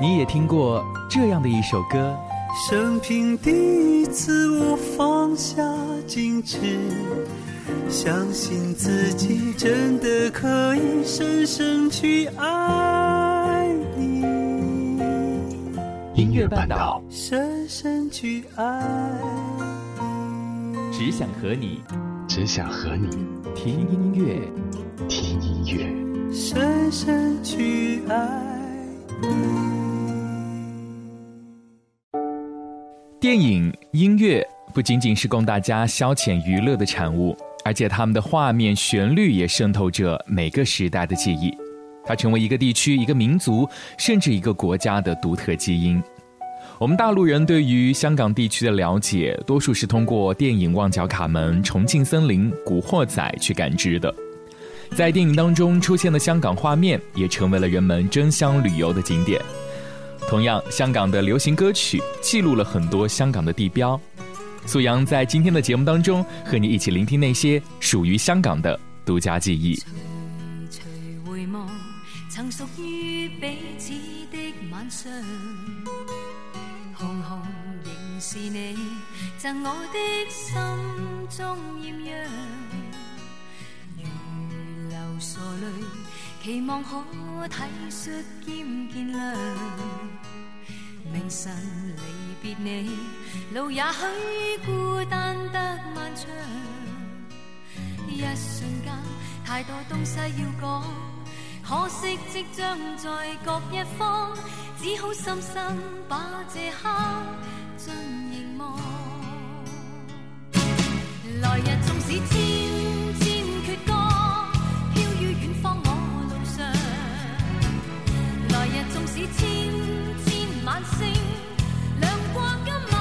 你也听过这样的一首歌。生平第一次，我放下矜持，相信自己真的可以深深去爱你。音乐半岛，深深去爱你，只想和你，只想和你听音乐，听音乐，深深去爱你。电影音乐不仅仅是供大家消遣娱乐的产物，而且他们的画面、旋律也渗透着每个时代的记忆。它成为一个地区、一个民族，甚至一个国家的独特基因。我们大陆人对于香港地区的了解，多数是通过电影《旺角卡门》《重庆森林》《古惑仔》去感知的。在电影当中出现的香港画面，也成为了人们争相旅游的景点。同样，香港的流行歌曲记录了很多香港的地标。素阳在今天的节目当中，和你一起聆听那些属于香港的独家记忆。徐徐回望，曾属于彼此的晚上，红红仍是你赠我的心中艳阳，如流傻泪，期望可体恤兼见谅。明晨离别你，路也许孤单得漫长。一瞬间，太多东西要讲，可惜即将在各一方，只好深深把这刻尽凝望。来日纵使千千阙歌，飘于远方来日纵使千。晚星亮过今晚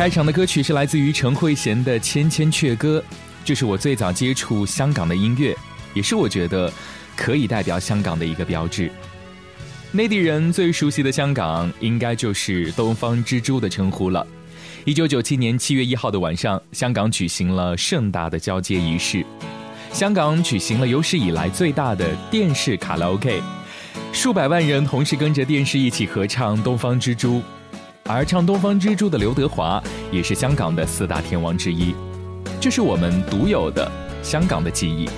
开场的歌曲是来自于陈慧娴的《千千阙歌》，这是我最早接触香港的音乐，也是我觉得可以代表香港的一个标志。内地人最熟悉的香港，应该就是“东方之珠”的称呼了。一九九七年七月一号的晚上，香港举行了盛大的交接仪式。香港举行了有史以来最大的电视卡拉 OK，数百万人同时跟着电视一起合唱《东方之珠》，而唱《东方之珠》的刘德华也是香港的四大天王之一，这是我们独有的香港的记忆。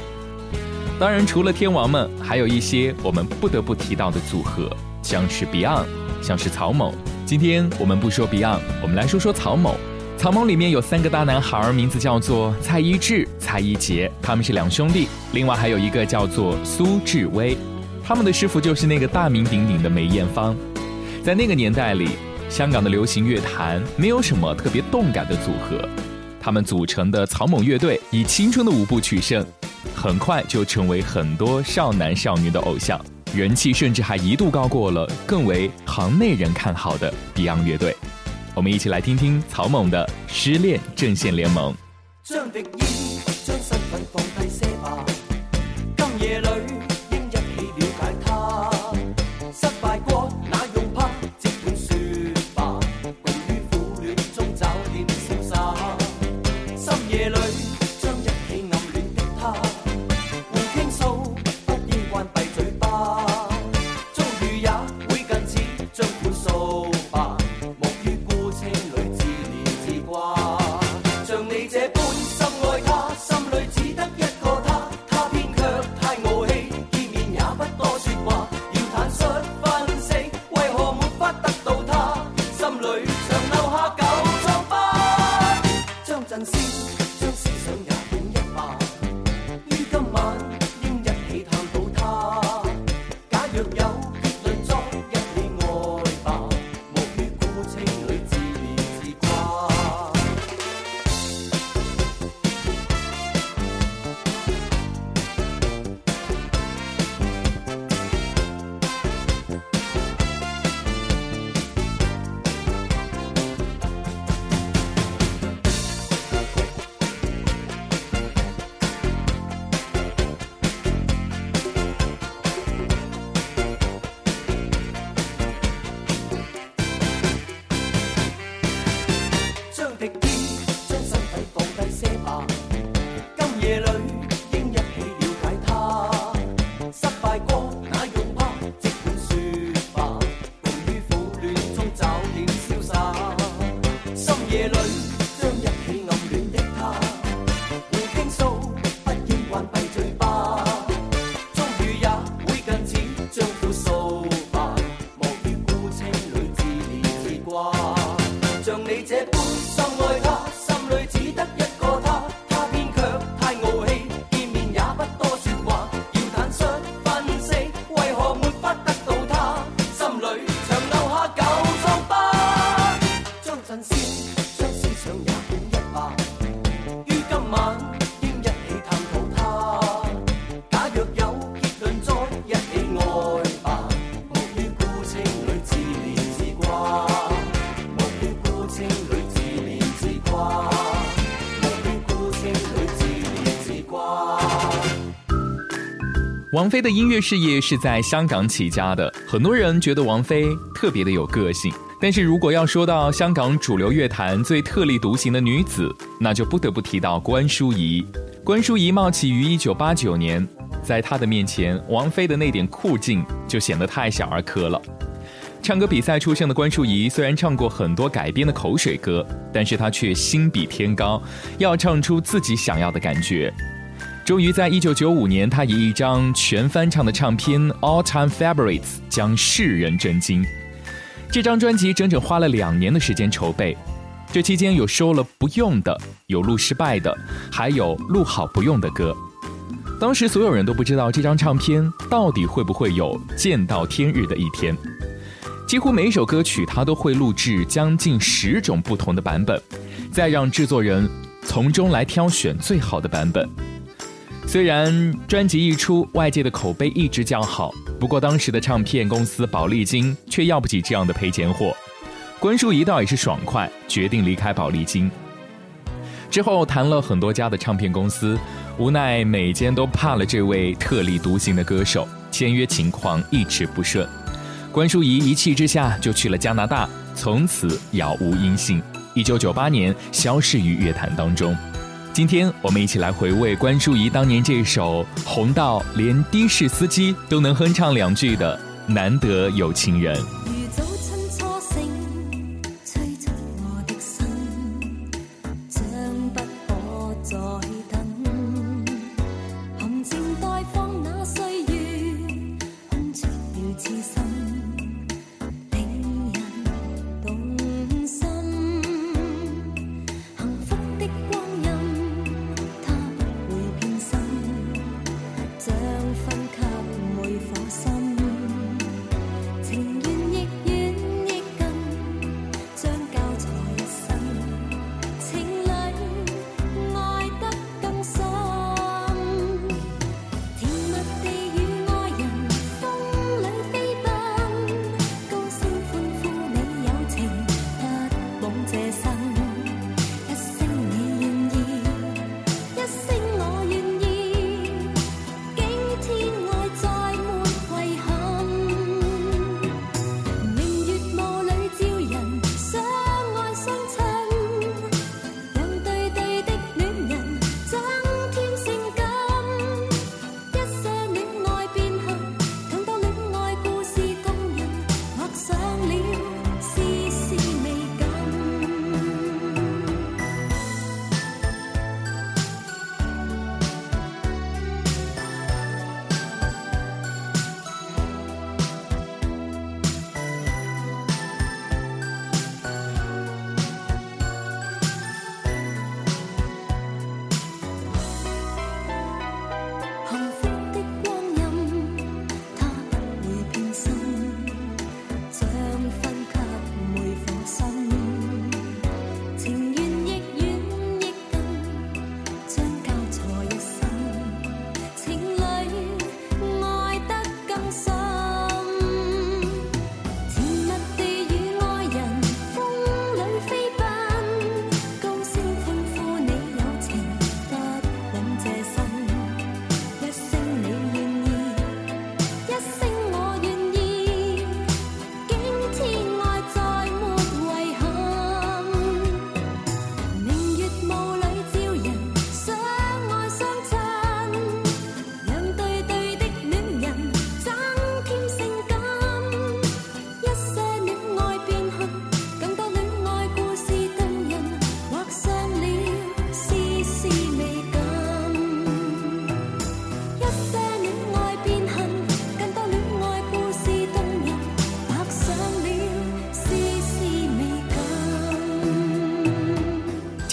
当然，除了天王们，还有一些我们不得不提到的组合，像是 Beyond，像是曹某。今天我们不说 Beyond，我们来说说曹某。曹某里面有三个大男孩，名字叫做蔡一智、蔡一杰，他们是两兄弟。另外还有一个叫做苏志威，他们的师傅就是那个大名鼎鼎的梅艳芳。在那个年代里，香港的流行乐坛没有什么特别动感的组合，他们组成的草蜢乐队以青春的舞步取胜，很快就成为很多少男少女的偶像，人气甚至还一度高过了更为行内人看好的 Beyond 乐队。我们一起来听听草蜢的《失恋阵线联盟》。将敌意，将身份放低些吧。今夜里王菲的音乐事业是在香港起家的，很多人觉得王菲特别的有个性。但是如果要说到香港主流乐坛最特立独行的女子，那就不得不提到关淑怡。关淑怡冒起于一九八九年，在她的面前，王菲的那点酷劲就显得太小儿科了。唱歌比赛出身的关淑怡，虽然唱过很多改编的口水歌，但是她却心比天高，要唱出自己想要的感觉。终于在一九九五年，他以一张全翻唱的唱片《All Time Favorites》将世人震惊。这张专辑整整花了两年的时间筹备，这期间有收了不用的，有录失败的，还有录好不用的歌。当时所有人都不知道这张唱片到底会不会有见到天日的一天。几乎每一首歌曲，他都会录制将近十种不同的版本，再让制作人从中来挑选最好的版本。虽然专辑一出，外界的口碑一直较好，不过当时的唱片公司宝丽金却要不起这样的赔钱货。关淑怡倒也是爽快，决定离开宝丽金。之后谈了很多家的唱片公司，无奈每间都怕了这位特立独行的歌手，签约情况一直不顺。关淑怡一气之下就去了加拿大，从此杳无音信。一九九八年消逝于乐坛当中。今天我们一起来回味关淑怡当年这首红到连的士司机都能哼唱两句的《难得有情人》。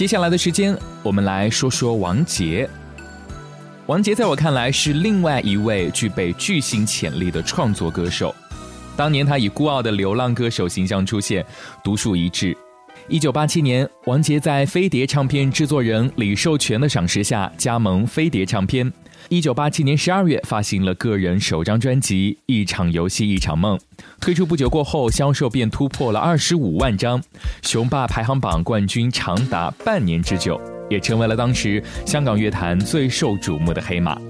接下来的时间，我们来说说王杰。王杰在我看来是另外一位具备巨星潜力的创作歌手。当年他以孤傲的流浪歌手形象出现，独树一帜。一九八七年，王杰在飞碟唱片制作人李寿全的赏识下，加盟飞碟唱片。一九八七年十二月，发行了个人首张专辑《一场游戏一场梦》，推出不久过后，销售便突破了二十五万张，雄霸排行榜冠军长达半年之久，也成为了当时香港乐坛最受瞩目的黑马。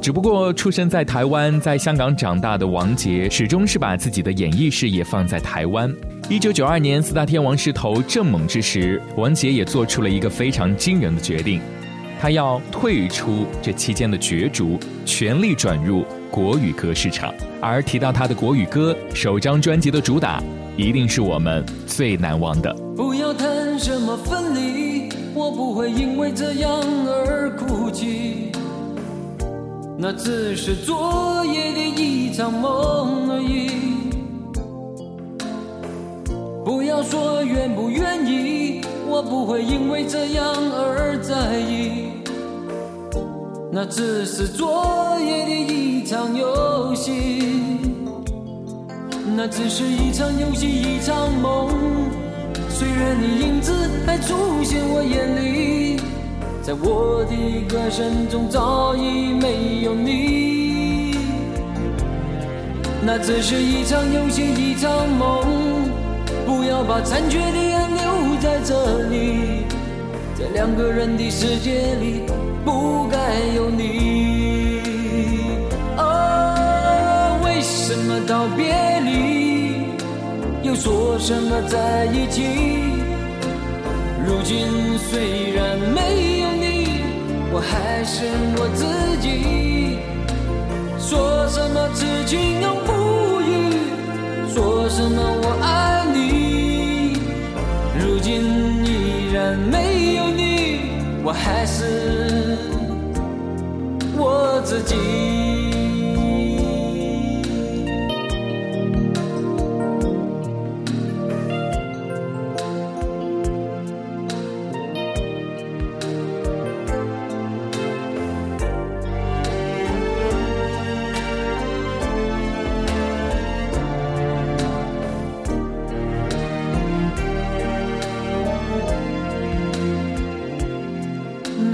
只不过，出生在台湾，在香港长大的王杰，始终是把自己的演艺事业放在台湾。一九九二年四大天王势头正猛之时，王杰也做出了一个非常惊人的决定。他要退出这期间的角逐，全力转入国语歌市场。而提到他的国语歌，首张专辑的主打，一定是我们最难忘的。不要谈什么分离，我不会因为这样而哭泣。那只是昨夜的一场梦而已。不要说愿不愿意，我不会因为这样而在意。那只是昨夜的一场游戏，那只是一场游戏一场梦。虽然你影子还出现我眼里，在我的歌声中早已没有你。那只是一场游戏一场梦，不要把残缺的爱在这里，在两个人的世界里，不该有你。哦，为什么道别离，又说什么在一起？如今虽然没有你，我还是我自己。说什么痴情永不自己。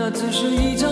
那只是一场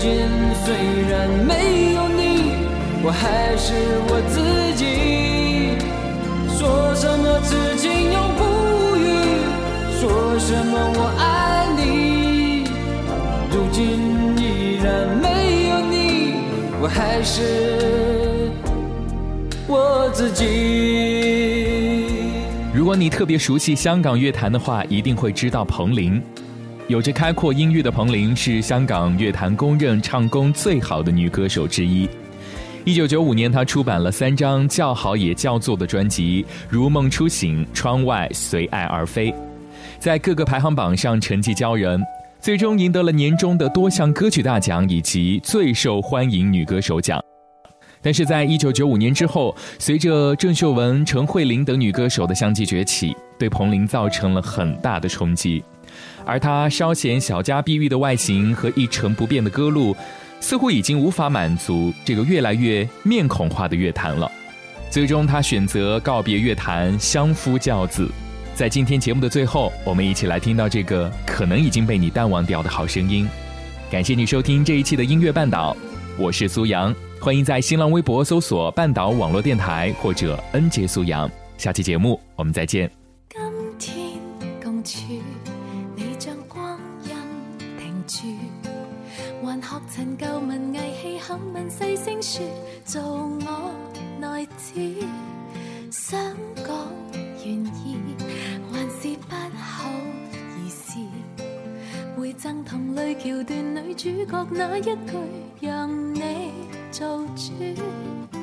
如今虽然没有你，我还是我自己。说什么痴情永不渝，说什么我爱你，如今依然没有你，我还是我自己。如果你特别熟悉香港乐坛的话，一定会知道彭羚。有着开阔音域的彭羚是香港乐坛公认唱功最好的女歌手之一。一九九五年，她出版了三张叫好也叫座的专辑，《如梦初醒》《窗外》《随爱而飞》，在各个排行榜上成绩骄人，最终赢得了年终的多项歌曲大奖以及最受欢迎女歌手奖。但是在一九九五年之后，随着郑秀文、陈慧琳等女歌手的相继崛起，对彭羚造成了很大的冲击。而她稍显小家碧玉的外形和一成不变的歌路，似乎已经无法满足这个越来越面孔化的乐坛了。最终，她选择告别乐坛，相夫教子。在今天节目的最后，我们一起来听到这个可能已经被你淡忘掉的好声音。感谢你收听这一期的音乐半岛，我是苏阳。欢迎在新浪微博搜索“半岛网络电台”或者 “N 杰苏阳”。下期节目我们再见。口吻細聲說，做我内子，想讲愿意，还是不好意思。回赠同類橋段女主角那一句，让你做主。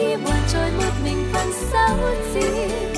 khi buồn trôi một mình vẫn sao chỉ